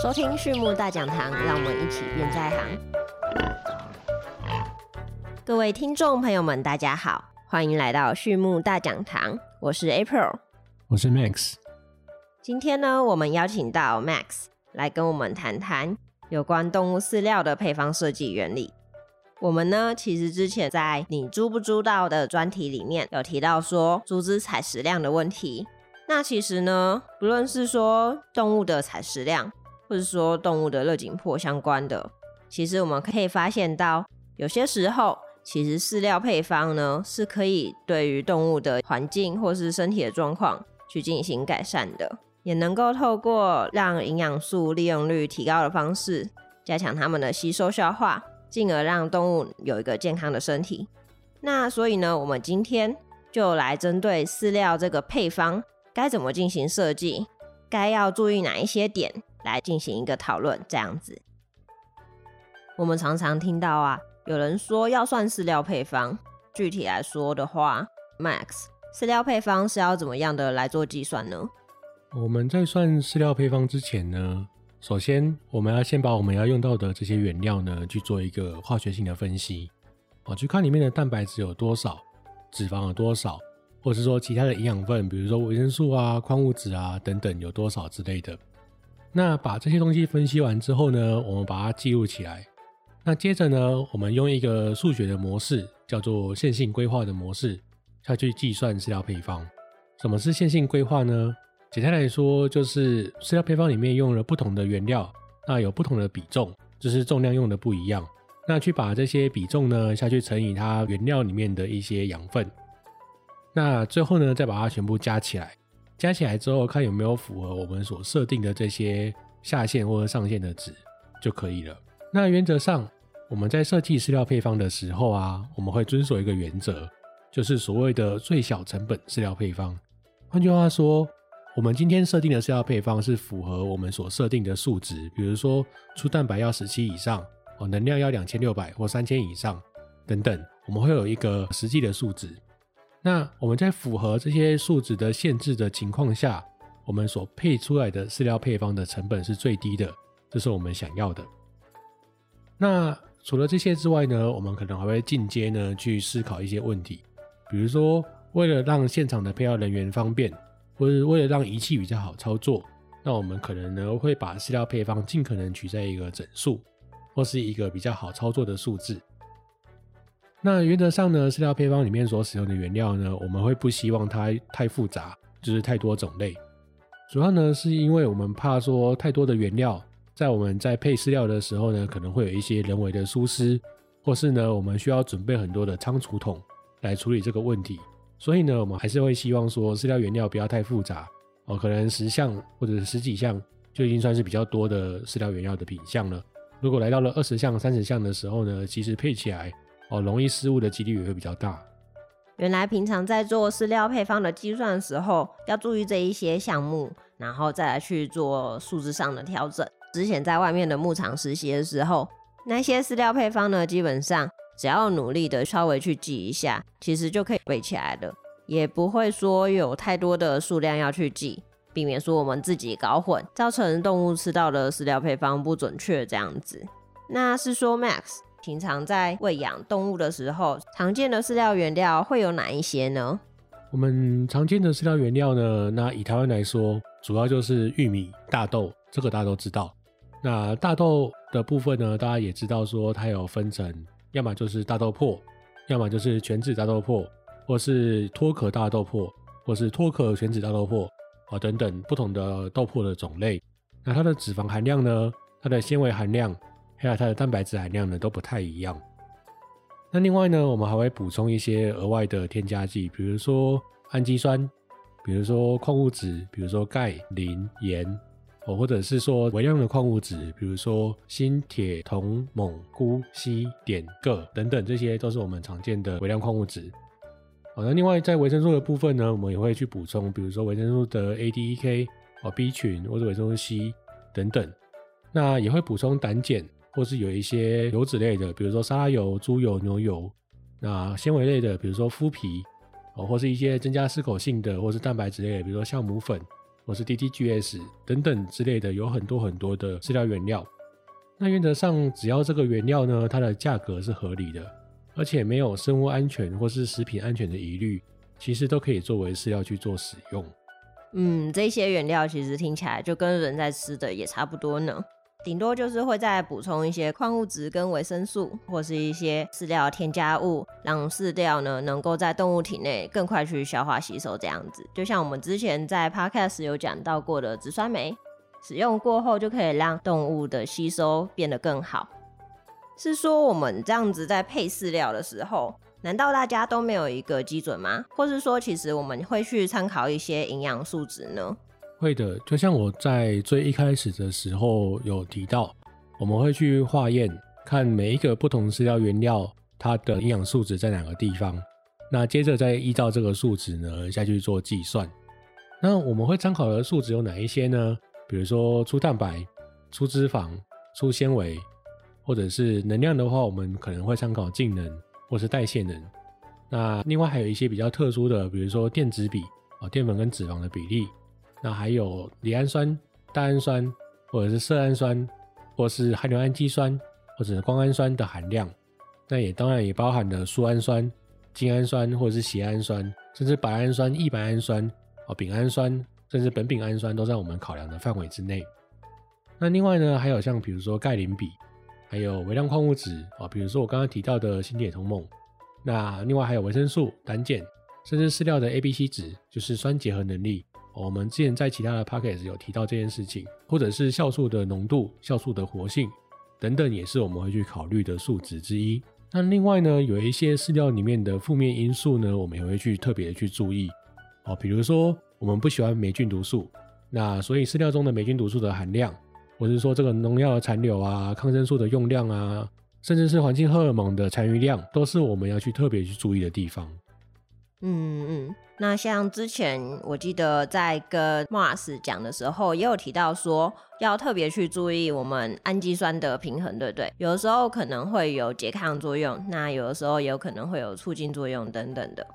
收听畜牧大讲堂，让我们一起变在行。各位听众朋友们，大家好，欢迎来到畜牧大讲堂，我是 April，我是 Max。今天呢，我们邀请到 Max 来跟我们谈谈有关动物饲料的配方设计原理。我们呢，其实之前在你猪不猪到的专题里面有提到说猪只采食量的问题。那其实呢，不论是说动物的采食量，或者说动物的热紧迫相关的，其实我们可以发现到，有些时候其实饲料配方呢是可以对于动物的环境或是身体的状况去进行改善的，也能够透过让营养素利用率提高的方式，加强它们的吸收消化。进而让动物有一个健康的身体。那所以呢，我们今天就来针对饲料这个配方该怎么进行设计，该要注意哪一些点来进行一个讨论。这样子，我们常常听到啊，有人说要算饲料配方。具体来说的话，Max，饲料配方是要怎么样的来做计算呢？我们在算饲料配方之前呢？首先，我们要先把我们要用到的这些原料呢，去做一个化学性的分析，哦，去看里面的蛋白质有多少，脂肪有多少，或者是说其他的营养分，比如说维生素啊、矿物质啊等等有多少之类的。那把这些东西分析完之后呢，我们把它记录起来。那接着呢，我们用一个数学的模式，叫做线性规划的模式，下去计算饲料配方。什么是线性规划呢？简单来说，就是饲料配方里面用了不同的原料，那有不同的比重，就是重量用的不一样。那去把这些比重呢下去乘以它原料里面的一些养分，那最后呢再把它全部加起来，加起来之后看有没有符合我们所设定的这些下限或者上限的值就可以了。那原则上我们在设计饲料配方的时候啊，我们会遵守一个原则，就是所谓的最小成本饲料配方。换句话说。我们今天设定的饲料配方是符合我们所设定的数值，比如说粗蛋白要十七以上，哦，能量要两千六百或三千以上等等，我们会有一个实际的数值。那我们在符合这些数值的限制的情况下，我们所配出来的饲料配方的成本是最低的，这是我们想要的。那除了这些之外呢，我们可能还会进阶呢去思考一些问题，比如说为了让现场的配药人员方便。或是为了让仪器比较好操作，那我们可能呢会把饲料配方尽可能取在一个整数，或是一个比较好操作的数字。那原则上呢，饲料配方里面所使用的原料呢，我们会不希望它太复杂，就是太多种类。主要呢是因为我们怕说太多的原料，在我们在配饲料的时候呢，可能会有一些人为的疏失，或是呢我们需要准备很多的仓储桶来处理这个问题。所以呢，我们还是会希望说饲料原料不要太复杂哦，可能十项或者十几项就已经算是比较多的饲料原料的品相了。如果来到了二十项、三十项的时候呢，其实配起来哦，容易失误的几率也会比较大。原来平常在做饲料配方的计算的时候，要注意这一些项目，然后再来去做数字上的调整。之前在外面的牧场实习的时候，那些饲料配方呢，基本上。只要努力的稍微去记一下，其实就可以背起来的，也不会说有太多的数量要去记，避免说我们自己搞混，造成动物吃到的饲料配方不准确这样子。那是说，Max 平常在喂养动物的时候，常见的饲料原料会有哪一些呢？我们常见的饲料原料呢，那以台湾来说，主要就是玉米、大豆，这个大家都知道。那大豆的部分呢，大家也知道说它有分成。要么就是大豆粕，要么就是全脂大豆粕，或是脱壳大豆粕，或是脱壳全脂大豆粕，啊等等不同的豆粕的种类。那它的脂肪含量呢？它的纤维含量，还有它的蛋白质含量呢，都不太一样。那另外呢，我们还会补充一些额外的添加剂，比如说氨基酸，比如说矿物质，比如说钙、磷、盐。哦，或者是说微量的矿物质，比如说锌、铁、铜、锰、钴、硒、碘、铬等等，这些都是我们常见的微量矿物质。好，那另外在维生素的部分呢，我们也会去补充，比如说维生素的 A、D、E、K 哦，B 群或者维生素 C 等等。那也会补充胆碱，或是有一些油脂类的，比如说沙拉油、猪油、牛油。那纤维类的，比如说麸皮哦，或是一些增加适口性的，或是蛋白质类的，比如说酵母粉。或是 DDGS 等等之类的，有很多很多的饲料原料。那原则上，只要这个原料呢，它的价格是合理的，而且没有生物安全或是食品安全的疑虑，其实都可以作为饲料去做使用。嗯，这些原料其实听起来就跟人在吃的也差不多呢。顶多就是会再补充一些矿物质跟维生素，或是一些饲料添加物，让饲料呢能够在动物体内更快去消化吸收。这样子，就像我们之前在 podcast 有讲到过的植酸酶，使用过后就可以让动物的吸收变得更好。是说我们这样子在配饲料的时候，难道大家都没有一个基准吗？或是说，其实我们会去参考一些营养素值呢？会的，就像我在最一开始的时候有提到，我们会去化验，看每一个不同饲料原料它的营养素值在哪个地方，那接着再依照这个数值呢下去做计算。那我们会参考的数值有哪一些呢？比如说粗蛋白、粗脂肪、粗纤维，或者是能量的话，我们可能会参考净能或是代谢能。那另外还有一些比较特殊的，比如说电子比啊，淀粉跟脂肪的比例。那还有赖氨酸、大氨酸，或者是色氨酸，或是含硫氨基酸，或者是胱氨酸的含量。那也当然也包含了苏氨酸、精氨酸，或者是缬氨酸，甚至白氨酸、异白氨酸、哦丙氨酸，甚至苯丙氨酸都在我们考量的范围之内。那另外呢，还有像比如说钙磷比，还有微量矿物质啊，比如说我刚刚提到的锌铁同锰。那另外还有维生素、胆碱，甚至饲料的 A、B、C 值，就是酸结合能力。我们之前在其他的 p o c k e 有提到这件事情，或者是酵素的浓度、酵素的活性等等，也是我们会去考虑的数值之一。那另外呢，有一些饲料里面的负面因素呢，我们也会去特别去注意。哦，比如说我们不喜欢霉菌毒素，那所以饲料中的霉菌毒素的含量，或者是说这个农药的残留啊、抗生素的用量啊，甚至是环境荷尔蒙的残余量，都是我们要去特别去注意的地方。嗯嗯，那像之前我记得在跟 Mars 讲的时候，也有提到说要特别去注意我们氨基酸的平衡，对不对？有的时候可能会有拮抗作用，那有的时候也有可能会有促进作用等等的。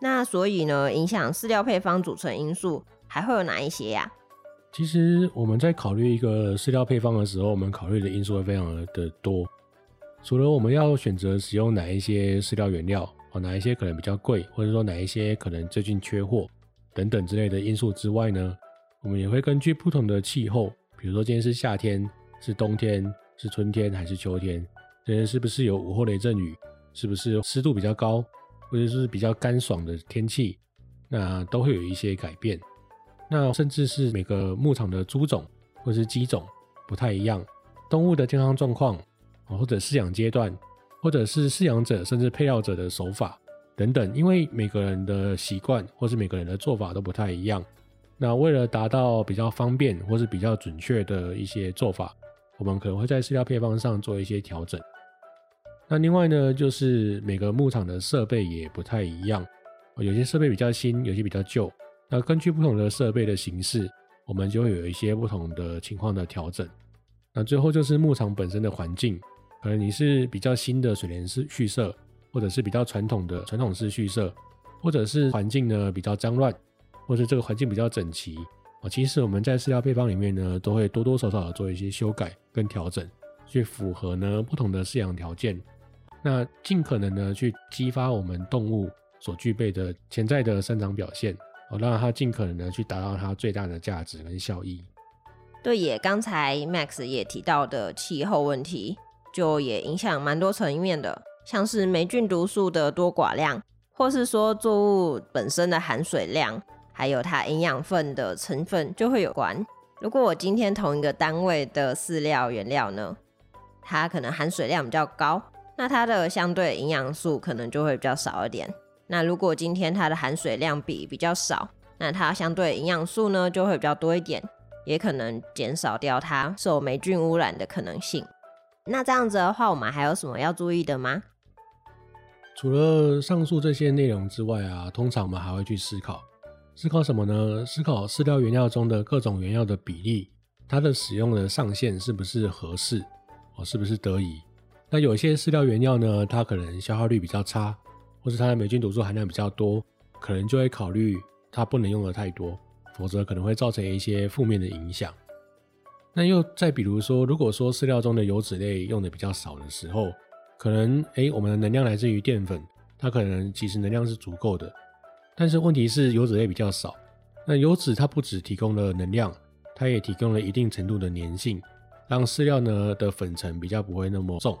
那所以呢，影响饲料配方组成因素还会有哪一些呀？其实我们在考虑一个饲料配方的时候，我们考虑的因素会非常的多，除了我们要选择使用哪一些饲料原料。哪一些可能比较贵，或者说哪一些可能最近缺货等等之类的因素之外呢？我们也会根据不同的气候，比如说今天是夏天、是冬天、是春天还是秋天，今天是不是有午后雷阵雨，是不是湿度比较高，或者是比较干爽的天气，那都会有一些改变。那甚至是每个牧场的猪种或是鸡种不太一样，动物的健康状况或者饲养阶段。或者是饲养者甚至配料者的手法等等，因为每个人的习惯或是每个人的做法都不太一样。那为了达到比较方便或是比较准确的一些做法，我们可能会在饲料配方上做一些调整。那另外呢，就是每个牧场的设备也不太一样，有些设备比较新，有些比较旧。那根据不同的设备的形式，我们就会有一些不同的情况的调整。那最后就是牧场本身的环境。可能你是比较新的水帘式蓄舍，或者是比较传统的传统式蓄舍，或者是环境呢比较脏乱，或者这个环境比较整齐啊。其实我们在饲料配方里面呢，都会多多少少做一些修改跟调整，去符合呢不同的饲养条件，那尽可能呢去激发我们动物所具备的潜在的生长表现，哦，让它尽可能的去达到它最大的价值跟效益。对，也刚才 Max 也提到的气候问题。就也影响蛮多层面的，像是霉菌毒素的多寡量，或是说作物本身的含水量，还有它营养分的成分就会有关。如果我今天同一个单位的饲料原料呢，它可能含水量比较高，那它的相对营养素可能就会比较少一点。那如果今天它的含水量比比较少，那它相对营养素呢就会比较多一点，也可能减少掉它受霉菌污染的可能性。那这样子的话，我们还有什么要注意的吗？除了上述这些内容之外啊，通常我们还会去思考，思考什么呢？思考饲料原料中的各种原料的比例，它的使用的上限是不是合适，哦，是不是得宜？那有些饲料原料呢，它可能消耗率比较差，或是它的霉菌毒素含量比较多，可能就会考虑它不能用的太多，否则可能会造成一些负面的影响。那又再比如说，如果说饲料中的油脂类用的比较少的时候，可能诶我们的能量来自于淀粉，它可能其实能量是足够的，但是问题是油脂类比较少。那油脂它不只提供了能量，它也提供了一定程度的粘性，让饲料呢的粉尘比较不会那么重。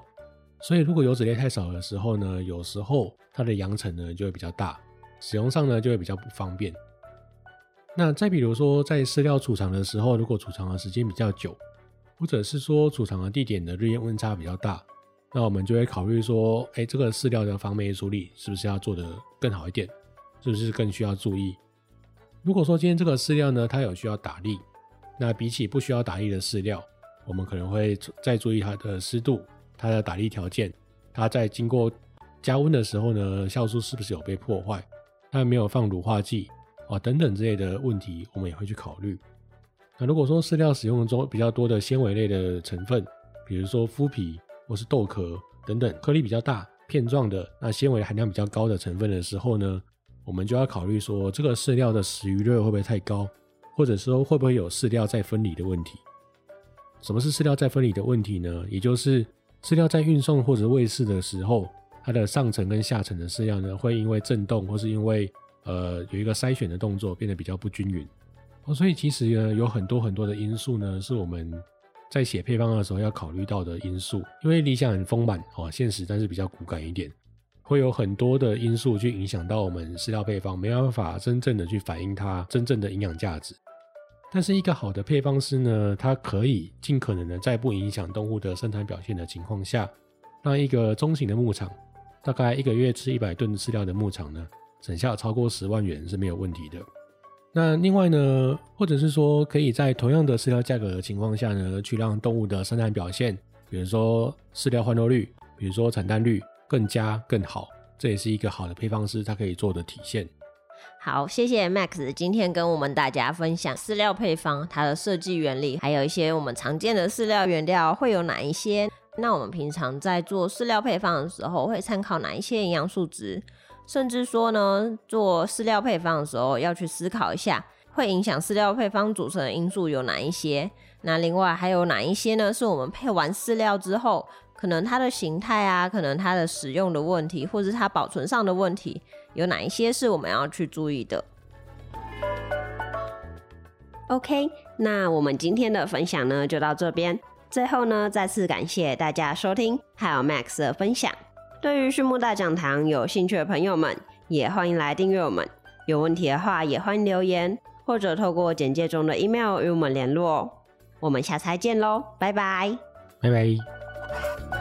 所以如果油脂类太少的时候呢，有时候它的扬尘呢就会比较大，使用上呢就会比较不方便。那再比如说，在饲料储藏的时候，如果储藏的时间比较久，或者是说储藏的地点的日夜温差比较大，那我们就会考虑说，哎，这个饲料的防霉处理是不是要做得更好一点？是不是更需要注意？如果说今天这个饲料呢，它有需要打粒，那比起不需要打粒的饲料，我们可能会再注意它的湿度、它的打粒条件，它在经过加温的时候呢，酵素是不是有被破坏？它没有放乳化剂。啊，等等之类的问题，我们也会去考虑。那如果说饲料使用中比较多的纤维类的成分，比如说麸皮或是豆壳等等，颗粒比较大、片状的，那纤维含量比较高的成分的时候呢，我们就要考虑说，这个饲料的食余热会不会太高，或者说会不会有饲料再分离的问题？什么是饲料再分离的问题呢？也就是饲料在运送或者喂饲的时候，它的上层跟下层的饲料呢，会因为震动或是因为呃，有一个筛选的动作变得比较不均匀哦，所以其实呢，有很多很多的因素呢，是我们在写配方的时候要考虑到的因素。因为理想很丰满哦，现实但是比较骨感一点，会有很多的因素去影响到我们饲料配方，没办法真正的去反映它真正的营养价值。但是一个好的配方师呢，他可以尽可能的在不影响动物的生产表现的情况下，让一个中型的牧场，大概一个月吃一百吨饲料的牧场呢。省下超过十万元是没有问题的。那另外呢，或者是说，可以在同样的饲料价格的情况下呢，去让动物的生产表现，比如说饲料换肉率，比如说产蛋率更加更好，这也是一个好的配方师他可以做的体现。好，谢谢 Max 今天跟我们大家分享饲料配方它的设计原理，还有一些我们常见的饲料原料会有哪一些。那我们平常在做饲料配方的时候，会参考哪一些营养素值？甚至说呢，做饲料配方的时候要去思考一下，会影响饲料配方组成的因素有哪一些？那另外还有哪一些呢？是我们配完饲料之后，可能它的形态啊，可能它的使用的问题，或者它保存上的问题，有哪一些是我们要去注意的？OK，那我们今天的分享呢就到这边。最后呢，再次感谢大家收听，还有 Max 的分享。对于畜牧大讲堂有兴趣的朋友们，也欢迎来订阅我们。有问题的话，也欢迎留言，或者透过简介中的 email 与我们联络。我们下次再见喽，拜拜，拜拜。